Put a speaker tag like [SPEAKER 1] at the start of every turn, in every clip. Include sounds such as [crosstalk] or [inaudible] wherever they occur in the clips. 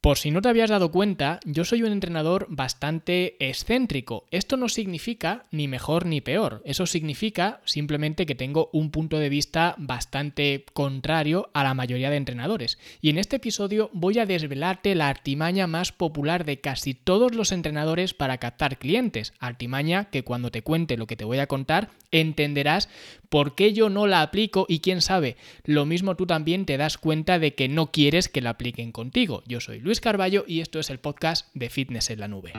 [SPEAKER 1] Por si no te habías dado cuenta, yo soy un entrenador bastante excéntrico. Esto no significa ni mejor ni peor. Eso significa simplemente que tengo un punto de vista bastante contrario a la mayoría de entrenadores. Y en este episodio voy a desvelarte la artimaña más popular de casi todos los entrenadores para captar clientes. Artimaña que cuando te cuente lo que te voy a contar entenderás por qué yo no la aplico y quién sabe, lo mismo tú también te das cuenta de que no quieres que la apliquen contigo. Yo soy Luis Carballo y esto es el podcast de Fitness en la Nube.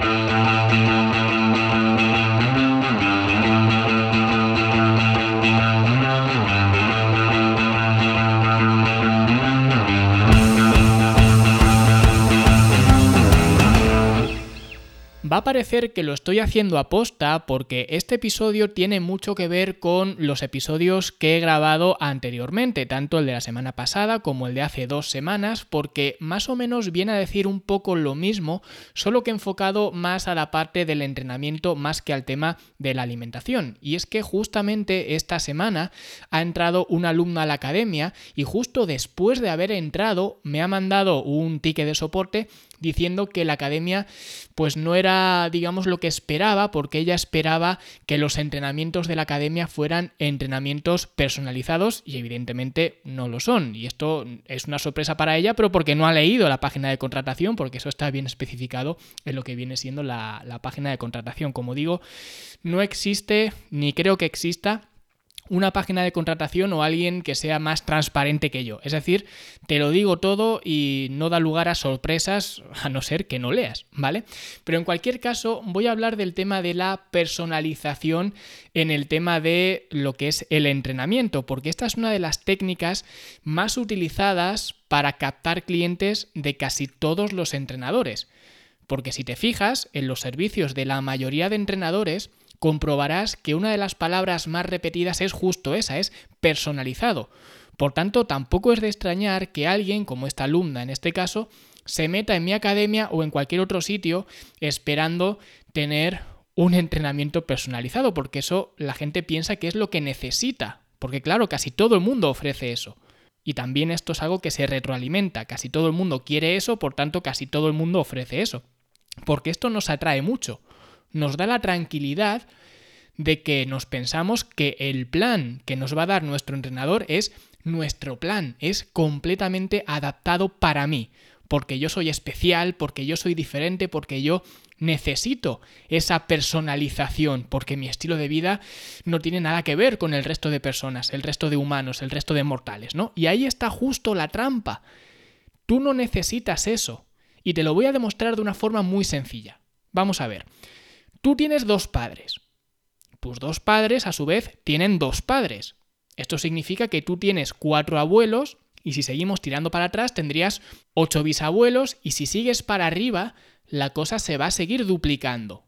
[SPEAKER 1] A parecer que lo estoy haciendo a posta porque este episodio tiene mucho que ver con los episodios que he grabado anteriormente, tanto el de la semana pasada como el de hace dos semanas, porque más o menos viene a decir un poco lo mismo, solo que enfocado más a la parte del entrenamiento más que al tema de la alimentación. Y es que justamente esta semana ha entrado una alumna a la academia y justo después de haber entrado me ha mandado un ticket de soporte diciendo que la academia pues no era digamos lo que esperaba porque ella esperaba que los entrenamientos de la academia fueran entrenamientos personalizados y evidentemente no lo son. Y esto es una sorpresa para ella pero porque no ha leído la página de contratación porque eso está bien especificado en lo que viene siendo la, la página de contratación. Como digo no existe ni creo que exista una página de contratación o alguien que sea más transparente que yo. Es decir, te lo digo todo y no da lugar a sorpresas a no ser que no leas, ¿vale? Pero en cualquier caso voy a hablar del tema de la personalización en el tema de lo que es el entrenamiento, porque esta es una de las técnicas más utilizadas para captar clientes de casi todos los entrenadores. Porque si te fijas, en los servicios de la mayoría de entrenadores, comprobarás que una de las palabras más repetidas es justo esa, es personalizado. Por tanto, tampoco es de extrañar que alguien, como esta alumna en este caso, se meta en mi academia o en cualquier otro sitio esperando tener un entrenamiento personalizado, porque eso la gente piensa que es lo que necesita, porque claro, casi todo el mundo ofrece eso. Y también esto es algo que se retroalimenta, casi todo el mundo quiere eso, por tanto casi todo el mundo ofrece eso. Porque esto nos atrae mucho nos da la tranquilidad de que nos pensamos que el plan que nos va a dar nuestro entrenador es nuestro plan, es completamente adaptado para mí, porque yo soy especial, porque yo soy diferente, porque yo necesito esa personalización, porque mi estilo de vida no tiene nada que ver con el resto de personas, el resto de humanos, el resto de mortales, ¿no? Y ahí está justo la trampa. Tú no necesitas eso, y te lo voy a demostrar de una forma muy sencilla. Vamos a ver. Tú tienes dos padres. Tus dos padres, a su vez, tienen dos padres. Esto significa que tú tienes cuatro abuelos y si seguimos tirando para atrás tendrías ocho bisabuelos y si sigues para arriba la cosa se va a seguir duplicando.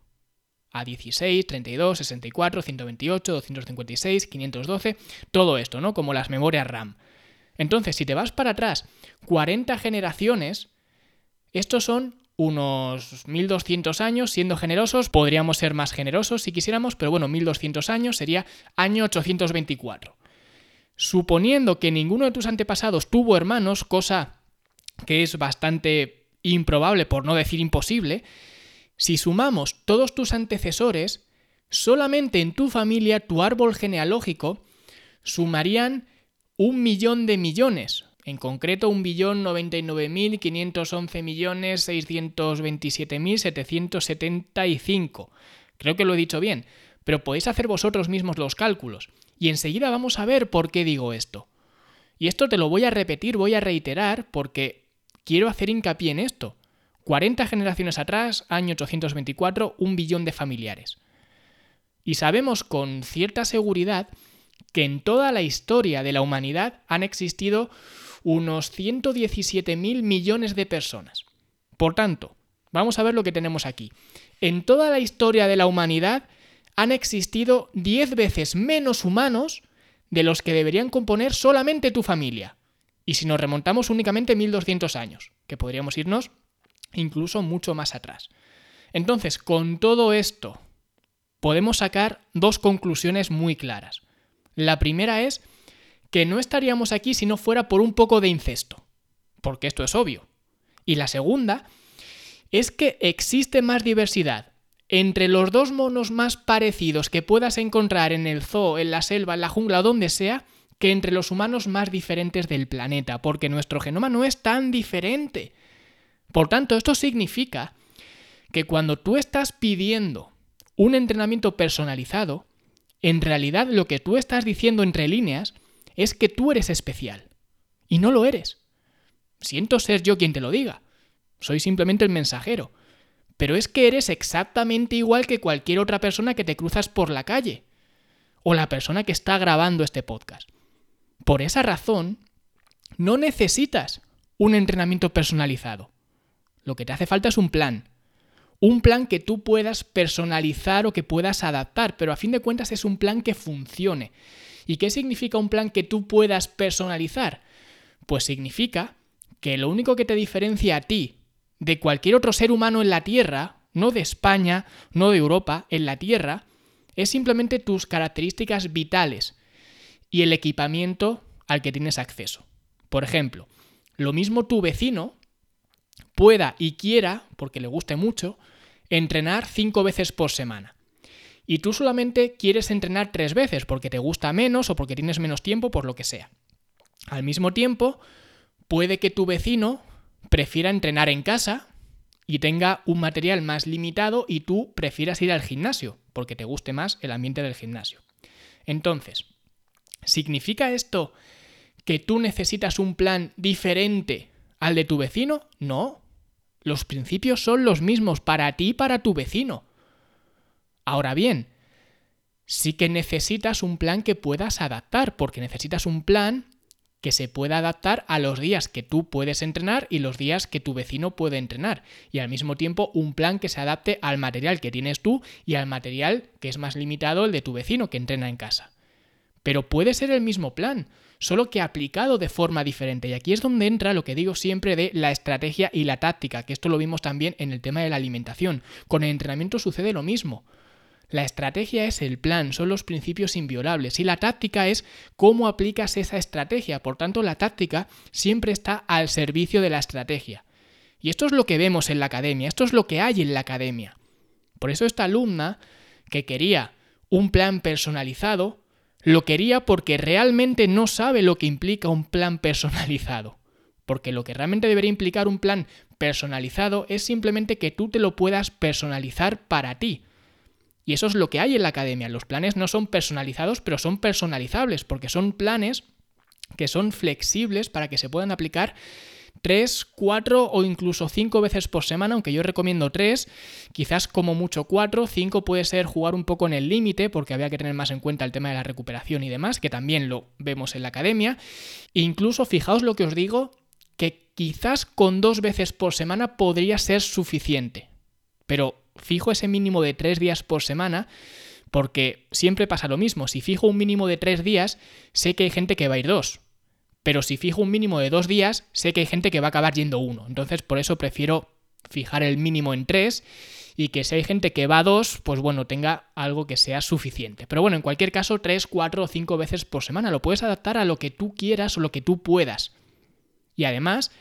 [SPEAKER 1] A 16, 32, 64, 128, 256, 512, todo esto, ¿no? Como las memorias RAM. Entonces, si te vas para atrás 40 generaciones, estos son unos 1200 años, siendo generosos, podríamos ser más generosos si quisiéramos, pero bueno, 1200 años sería año 824. Suponiendo que ninguno de tus antepasados tuvo hermanos, cosa que es bastante improbable, por no decir imposible, si sumamos todos tus antecesores, solamente en tu familia, tu árbol genealógico, sumarían un millón de millones, en concreto, 1.099.511.627.775. Creo que lo he dicho bien, pero podéis hacer vosotros mismos los cálculos. Y enseguida vamos a ver por qué digo esto. Y esto te lo voy a repetir, voy a reiterar, porque quiero hacer hincapié en esto. 40 generaciones atrás, año 824, un billón de familiares. Y sabemos con cierta seguridad que en toda la historia de la humanidad han existido unos 117.000 millones de personas. Por tanto, vamos a ver lo que tenemos aquí. En toda la historia de la humanidad han existido 10 veces menos humanos de los que deberían componer solamente tu familia. Y si nos remontamos únicamente 1200 años, que podríamos irnos incluso mucho más atrás. Entonces, con todo esto, podemos sacar dos conclusiones muy claras. La primera es que no estaríamos aquí si no fuera por un poco de incesto. Porque esto es obvio. Y la segunda es que existe más diversidad entre los dos monos más parecidos que puedas encontrar en el zoo, en la selva, en la jungla o donde sea, que entre los humanos más diferentes del planeta, porque nuestro genoma no es tan diferente. Por tanto, esto significa que cuando tú estás pidiendo un entrenamiento personalizado, en realidad lo que tú estás diciendo entre líneas es que tú eres especial. Y no lo eres. Siento ser yo quien te lo diga. Soy simplemente el mensajero. Pero es que eres exactamente igual que cualquier otra persona que te cruzas por la calle. O la persona que está grabando este podcast. Por esa razón, no necesitas un entrenamiento personalizado. Lo que te hace falta es un plan. Un plan que tú puedas personalizar o que puedas adaptar, pero a fin de cuentas es un plan que funcione. ¿Y qué significa un plan que tú puedas personalizar? Pues significa que lo único que te diferencia a ti de cualquier otro ser humano en la Tierra, no de España, no de Europa, en la Tierra, es simplemente tus características vitales y el equipamiento al que tienes acceso. Por ejemplo, lo mismo tu vecino pueda y quiera, porque le guste mucho, entrenar cinco veces por semana. Y tú solamente quieres entrenar tres veces porque te gusta menos o porque tienes menos tiempo, por lo que sea. Al mismo tiempo, puede que tu vecino prefiera entrenar en casa y tenga un material más limitado y tú prefieras ir al gimnasio porque te guste más el ambiente del gimnasio. Entonces, ¿significa esto que tú necesitas un plan diferente al de tu vecino? No. Los principios son los mismos para ti y para tu vecino. Ahora bien, sí que necesitas un plan que puedas adaptar, porque necesitas un plan que se pueda adaptar a los días que tú puedes entrenar y los días que tu vecino puede entrenar. Y al mismo tiempo un plan que se adapte al material que tienes tú y al material que es más limitado el de tu vecino que entrena en casa. Pero puede ser el mismo plan, solo que aplicado de forma diferente. Y aquí es donde entra lo que digo siempre de la estrategia y la táctica, que esto lo vimos también en el tema de la alimentación. Con el entrenamiento sucede lo mismo. La estrategia es el plan, son los principios inviolables y la táctica es cómo aplicas esa estrategia. Por tanto, la táctica siempre está al servicio de la estrategia. Y esto es lo que vemos en la academia, esto es lo que hay en la academia. Por eso esta alumna que quería un plan personalizado, lo quería porque realmente no sabe lo que implica un plan personalizado. Porque lo que realmente debería implicar un plan personalizado es simplemente que tú te lo puedas personalizar para ti. Y eso es lo que hay en la academia. Los planes no son personalizados, pero son personalizables, porque son planes que son flexibles para que se puedan aplicar tres, cuatro o incluso cinco veces por semana, aunque yo recomiendo tres, quizás como mucho cuatro, cinco puede ser jugar un poco en el límite, porque había que tener más en cuenta el tema de la recuperación y demás, que también lo vemos en la academia. incluso fijaos lo que os digo, que quizás con dos veces por semana podría ser suficiente. Pero fijo ese mínimo de tres días por semana porque siempre pasa lo mismo. Si fijo un mínimo de tres días, sé que hay gente que va a ir dos. Pero si fijo un mínimo de dos días, sé que hay gente que va a acabar yendo uno. Entonces, por eso prefiero fijar el mínimo en tres y que si hay gente que va a dos, pues bueno, tenga algo que sea suficiente. Pero bueno, en cualquier caso, tres, cuatro o cinco veces por semana. Lo puedes adaptar a lo que tú quieras o lo que tú puedas. Y además,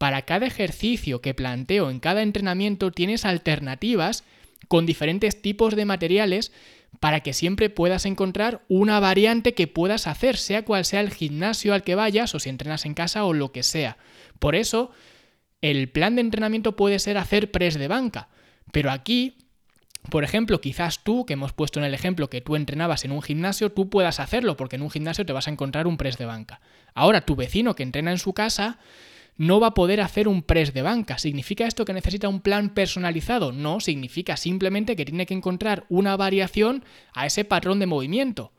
[SPEAKER 1] para cada ejercicio que planteo en cada entrenamiento tienes alternativas con diferentes tipos de materiales para que siempre puedas encontrar una variante que puedas hacer, sea cual sea el gimnasio al que vayas o si entrenas en casa o lo que sea. Por eso, el plan de entrenamiento puede ser hacer press de banca, pero aquí por ejemplo, quizás tú, que hemos puesto en el ejemplo que tú entrenabas en un gimnasio, tú puedas hacerlo, porque en un gimnasio te vas a encontrar un press de banca. Ahora, tu vecino que entrena en su casa no va a poder hacer un press de banca. ¿Significa esto que necesita un plan personalizado? No, significa simplemente que tiene que encontrar una variación a ese patrón de movimiento.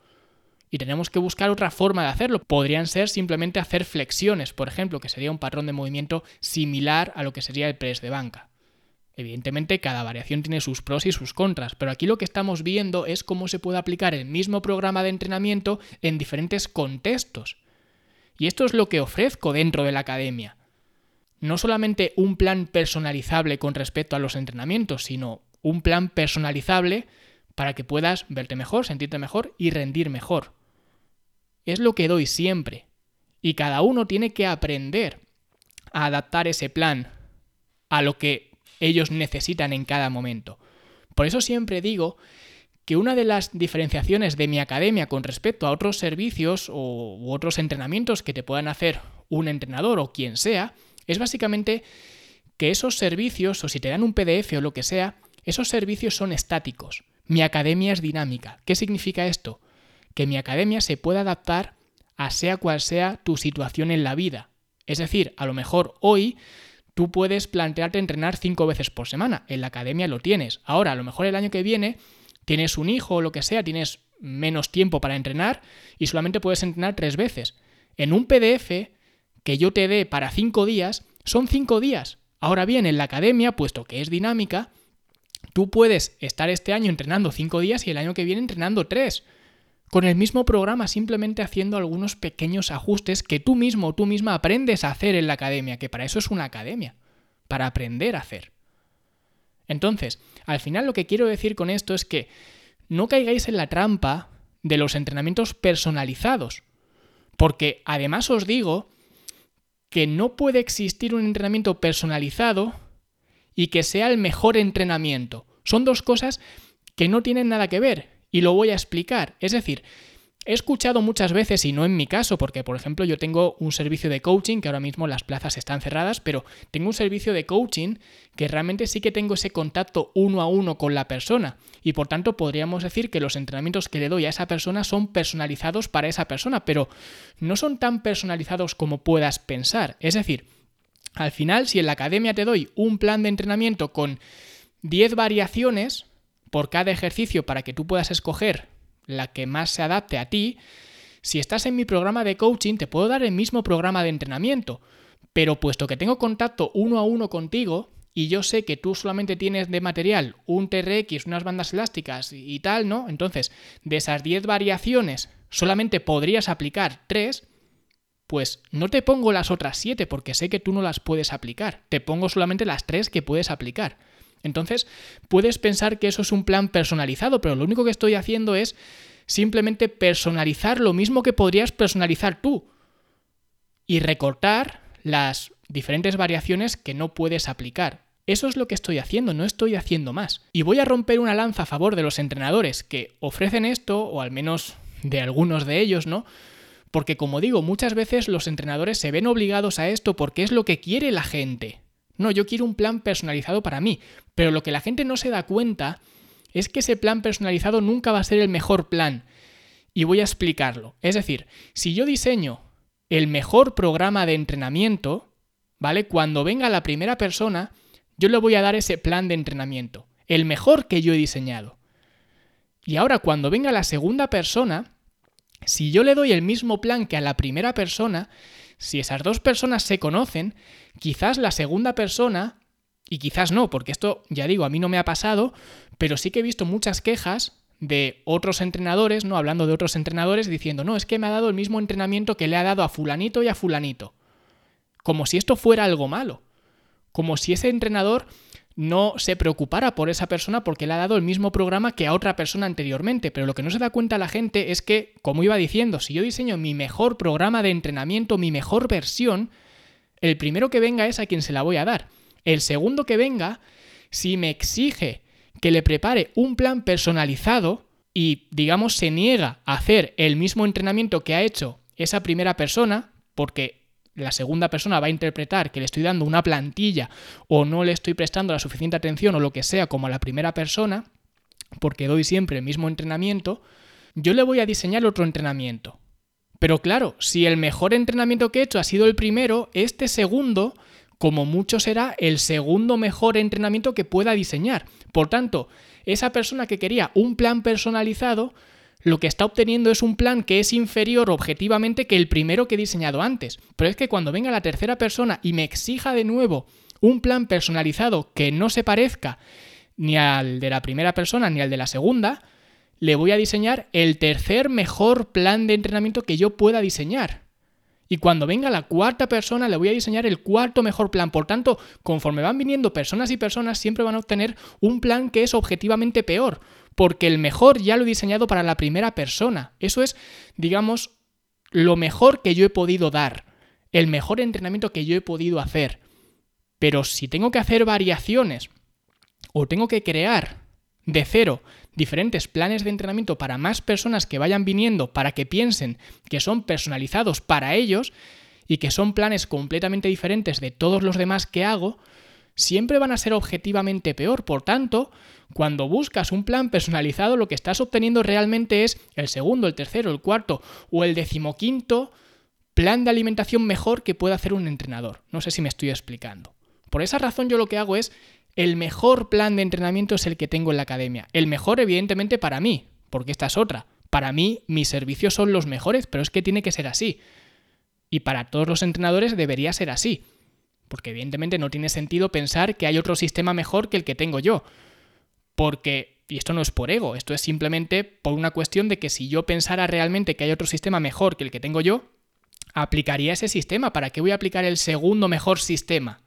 [SPEAKER 1] Y tenemos que buscar otra forma de hacerlo. Podrían ser simplemente hacer flexiones, por ejemplo, que sería un patrón de movimiento similar a lo que sería el press de banca. Evidentemente cada variación tiene sus pros y sus contras, pero aquí lo que estamos viendo es cómo se puede aplicar el mismo programa de entrenamiento en diferentes contextos. Y esto es lo que ofrezco dentro de la academia no solamente un plan personalizable con respecto a los entrenamientos, sino un plan personalizable para que puedas verte mejor, sentirte mejor y rendir mejor. Es lo que doy siempre. Y cada uno tiene que aprender a adaptar ese plan a lo que ellos necesitan en cada momento. Por eso siempre digo que una de las diferenciaciones de mi academia con respecto a otros servicios o, otros entrenamientos que te puedan hacer un entrenador o quien sea, es básicamente que esos servicios, o si te dan un PDF o lo que sea, esos servicios son estáticos. Mi academia es dinámica. ¿Qué significa esto? Que mi academia se puede adaptar a sea cual sea tu situación en la vida. Es decir, a lo mejor hoy tú puedes plantearte entrenar cinco veces por semana. En la academia lo tienes. Ahora, a lo mejor el año que viene tienes un hijo o lo que sea, tienes menos tiempo para entrenar y solamente puedes entrenar tres veces. En un PDF que yo te dé para cinco días, son cinco días. Ahora bien, en la academia, puesto que es dinámica, tú puedes estar este año entrenando cinco días y el año que viene entrenando tres. Con el mismo programa, simplemente haciendo algunos pequeños ajustes que tú mismo o tú misma aprendes a hacer en la academia, que para eso es una academia, para aprender a hacer. Entonces, al final lo que quiero decir con esto es que no caigáis en la trampa de los entrenamientos personalizados, porque además os digo que no puede existir un entrenamiento personalizado y que sea el mejor entrenamiento. Son dos cosas que no tienen nada que ver y lo voy a explicar. Es decir, He escuchado muchas veces, y no en mi caso, porque por ejemplo yo tengo un servicio de coaching, que ahora mismo las plazas están cerradas, pero tengo un servicio de coaching que realmente sí que tengo ese contacto uno a uno con la persona. Y por tanto podríamos decir que los entrenamientos que le doy a esa persona son personalizados para esa persona, pero no son tan personalizados como puedas pensar. Es decir, al final, si en la academia te doy un plan de entrenamiento con 10 variaciones por cada ejercicio para que tú puedas escoger la que más se adapte a ti, si estás en mi programa de coaching te puedo dar el mismo programa de entrenamiento, pero puesto que tengo contacto uno a uno contigo y yo sé que tú solamente tienes de material un TRX, unas bandas elásticas y tal, ¿no? Entonces, de esas 10 variaciones solamente podrías aplicar 3, pues no te pongo las otras 7 porque sé que tú no las puedes aplicar, te pongo solamente las 3 que puedes aplicar. Entonces, puedes pensar que eso es un plan personalizado, pero lo único que estoy haciendo es simplemente personalizar lo mismo que podrías personalizar tú y recortar las diferentes variaciones que no puedes aplicar. Eso es lo que estoy haciendo, no estoy haciendo más. Y voy a romper una lanza a favor de los entrenadores que ofrecen esto, o al menos de algunos de ellos, ¿no? Porque como digo, muchas veces los entrenadores se ven obligados a esto porque es lo que quiere la gente. No, yo quiero un plan personalizado para mí. Pero lo que la gente no se da cuenta es que ese plan personalizado nunca va a ser el mejor plan. Y voy a explicarlo. Es decir, si yo diseño el mejor programa de entrenamiento, ¿vale? Cuando venga la primera persona, yo le voy a dar ese plan de entrenamiento. El mejor que yo he diseñado. Y ahora cuando venga la segunda persona, si yo le doy el mismo plan que a la primera persona, si esas dos personas se conocen, quizás la segunda persona, y quizás no, porque esto ya digo, a mí no me ha pasado, pero sí que he visto muchas quejas de otros entrenadores, no hablando de otros entrenadores, diciendo, no, es que me ha dado el mismo entrenamiento que le ha dado a fulanito y a fulanito. Como si esto fuera algo malo. Como si ese entrenador no se preocupara por esa persona porque le ha dado el mismo programa que a otra persona anteriormente. Pero lo que no se da cuenta la gente es que, como iba diciendo, si yo diseño mi mejor programa de entrenamiento, mi mejor versión, el primero que venga es a quien se la voy a dar. El segundo que venga, si me exige que le prepare un plan personalizado y, digamos, se niega a hacer el mismo entrenamiento que ha hecho esa primera persona, porque la segunda persona va a interpretar que le estoy dando una plantilla o no le estoy prestando la suficiente atención o lo que sea como a la primera persona, porque doy siempre el mismo entrenamiento, yo le voy a diseñar otro entrenamiento. Pero claro, si el mejor entrenamiento que he hecho ha sido el primero, este segundo, como mucho será el segundo mejor entrenamiento que pueda diseñar. Por tanto, esa persona que quería un plan personalizado, lo que está obteniendo es un plan que es inferior objetivamente que el primero que he diseñado antes. Pero es que cuando venga la tercera persona y me exija de nuevo un plan personalizado que no se parezca ni al de la primera persona ni al de la segunda, le voy a diseñar el tercer mejor plan de entrenamiento que yo pueda diseñar. Y cuando venga la cuarta persona, le voy a diseñar el cuarto mejor plan. Por tanto, conforme van viniendo personas y personas, siempre van a obtener un plan que es objetivamente peor porque el mejor ya lo he diseñado para la primera persona. Eso es, digamos, lo mejor que yo he podido dar, el mejor entrenamiento que yo he podido hacer. Pero si tengo que hacer variaciones o tengo que crear de cero diferentes planes de entrenamiento para más personas que vayan viniendo para que piensen que son personalizados para ellos y que son planes completamente diferentes de todos los demás que hago, siempre van a ser objetivamente peor. Por tanto, cuando buscas un plan personalizado, lo que estás obteniendo realmente es el segundo, el tercero, el cuarto o el decimoquinto plan de alimentación mejor que pueda hacer un entrenador. No sé si me estoy explicando. Por esa razón yo lo que hago es, el mejor plan de entrenamiento es el que tengo en la academia. El mejor evidentemente para mí, porque esta es otra. Para mí mis servicios son los mejores, pero es que tiene que ser así. Y para todos los entrenadores debería ser así. Porque evidentemente no tiene sentido pensar que hay otro sistema mejor que el que tengo yo. Porque, y esto no es por ego, esto es simplemente por una cuestión de que si yo pensara realmente que hay otro sistema mejor que el que tengo yo, aplicaría ese sistema. ¿Para qué voy a aplicar el segundo mejor sistema?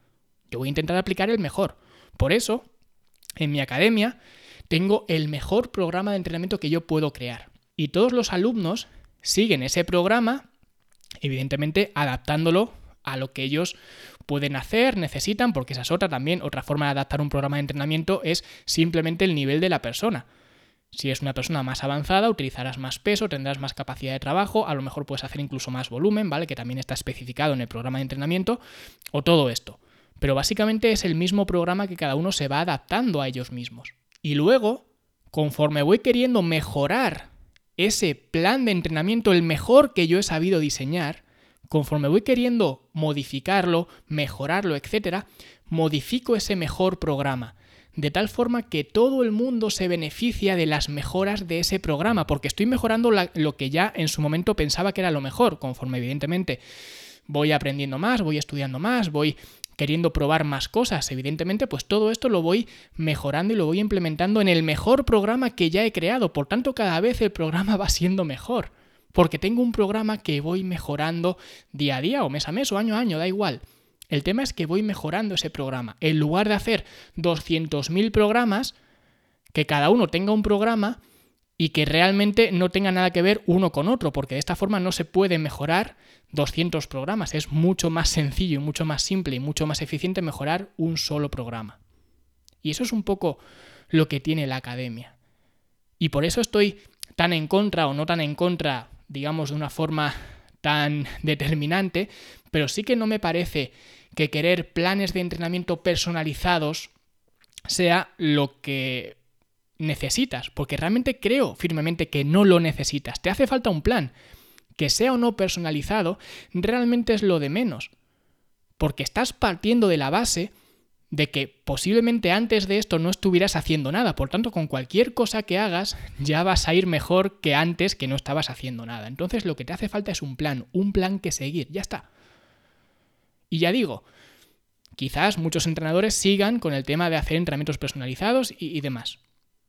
[SPEAKER 1] Yo voy a intentar aplicar el mejor. Por eso, en mi academia, tengo el mejor programa de entrenamiento que yo puedo crear. Y todos los alumnos siguen ese programa, evidentemente adaptándolo a lo que ellos pueden hacer, necesitan, porque esa es otra también, otra forma de adaptar un programa de entrenamiento es simplemente el nivel de la persona. Si es una persona más avanzada, utilizarás más peso, tendrás más capacidad de trabajo, a lo mejor puedes hacer incluso más volumen, ¿vale? Que también está especificado en el programa de entrenamiento, o todo esto. Pero básicamente es el mismo programa que cada uno se va adaptando a ellos mismos. Y luego, conforme voy queriendo mejorar ese plan de entrenamiento, el mejor que yo he sabido diseñar, conforme voy queriendo modificarlo, mejorarlo, etc., modifico ese mejor programa. De tal forma que todo el mundo se beneficia de las mejoras de ese programa, porque estoy mejorando lo que ya en su momento pensaba que era lo mejor, conforme evidentemente voy aprendiendo más, voy estudiando más, voy queriendo probar más cosas. Evidentemente, pues todo esto lo voy mejorando y lo voy implementando en el mejor programa que ya he creado. Por tanto, cada vez el programa [laughs] va siendo mejor. Porque tengo un programa que voy mejorando día a día o mes a mes o año a año, da igual. El tema es que voy mejorando ese programa. En lugar de hacer 200.000 programas, que cada uno tenga un programa y que realmente no tenga nada que ver uno con otro, porque de esta forma no se puede mejorar 200 programas. Es mucho más sencillo mucho más simple y mucho más eficiente mejorar un solo programa. Y eso es un poco lo que tiene la academia. Y por eso estoy tan en contra o no tan en contra, digamos, de una forma tan determinante, pero sí que no me parece que querer planes de entrenamiento personalizados sea lo que necesitas, porque realmente creo firmemente que no lo necesitas. Te hace falta un plan, que sea o no personalizado, realmente es lo de menos. Porque estás partiendo de la base de que posiblemente antes de esto no estuvieras haciendo nada. Por tanto, con cualquier cosa que hagas ya vas a ir mejor que antes que no estabas haciendo nada. Entonces lo que te hace falta es un plan, un plan que seguir. Ya está. Y ya digo, quizás muchos entrenadores sigan con el tema de hacer entrenamientos personalizados y, demás.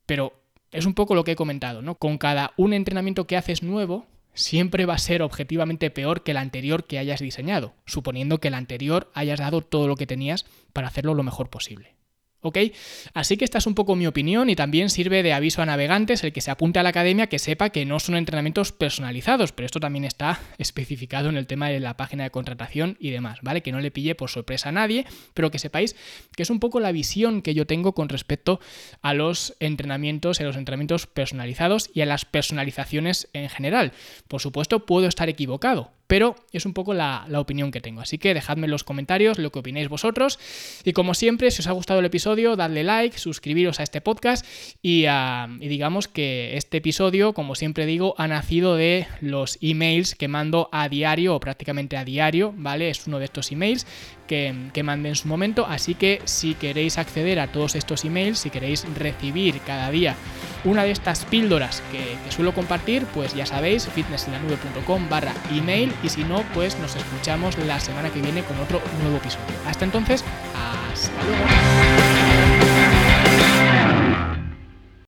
[SPEAKER 1] Pero es un poco lo que he comentado, ¿no? Con cada un entrenamiento que haces nuevo, siempre va a ser objetivamente peor que el anterior que hayas diseñado, suponiendo que el anterior hayas dado todo lo que tenías para hacerlo lo mejor posible. ¿Ok? Así que esta es un poco mi opinión y también sirve de aviso a navegantes el que se apunte a la academia que sepa que no son entrenamientos personalizados, pero esto también está [laughs] especificado en el tema de la página de contratación y demás, ¿vale? Que no le pille por sorpresa a nadie, pero que sepáis que es un poco la visión que yo tengo con respecto a los entrenamientos, a los entrenamientos personalizados y a las personalizaciones en general. Por supuesto, puedo estar equivocado, pero es un poco la, opinión que tengo. Así que dejadme en los comentarios lo que opinéis vosotros. Y como siempre, si os ha gustado el episodio, dadle like, suscribiros a este podcast y, ah, digamos que este episodio, como siempre digo, ha nacido de los emails que mando a diario o prácticamente a diario, ¿vale? Es uno de estos emails que, que mandé en su momento. Así que si queréis acceder a todos estos emails, si queréis recibir cada día una de estas píldoras que, suelo compartir, pues ya sabéis, fitnessenlanube.com barra email y si no, pues nos escuchamos la semana que viene con otro nuevo episodio. Hasta entonces, hasta luego.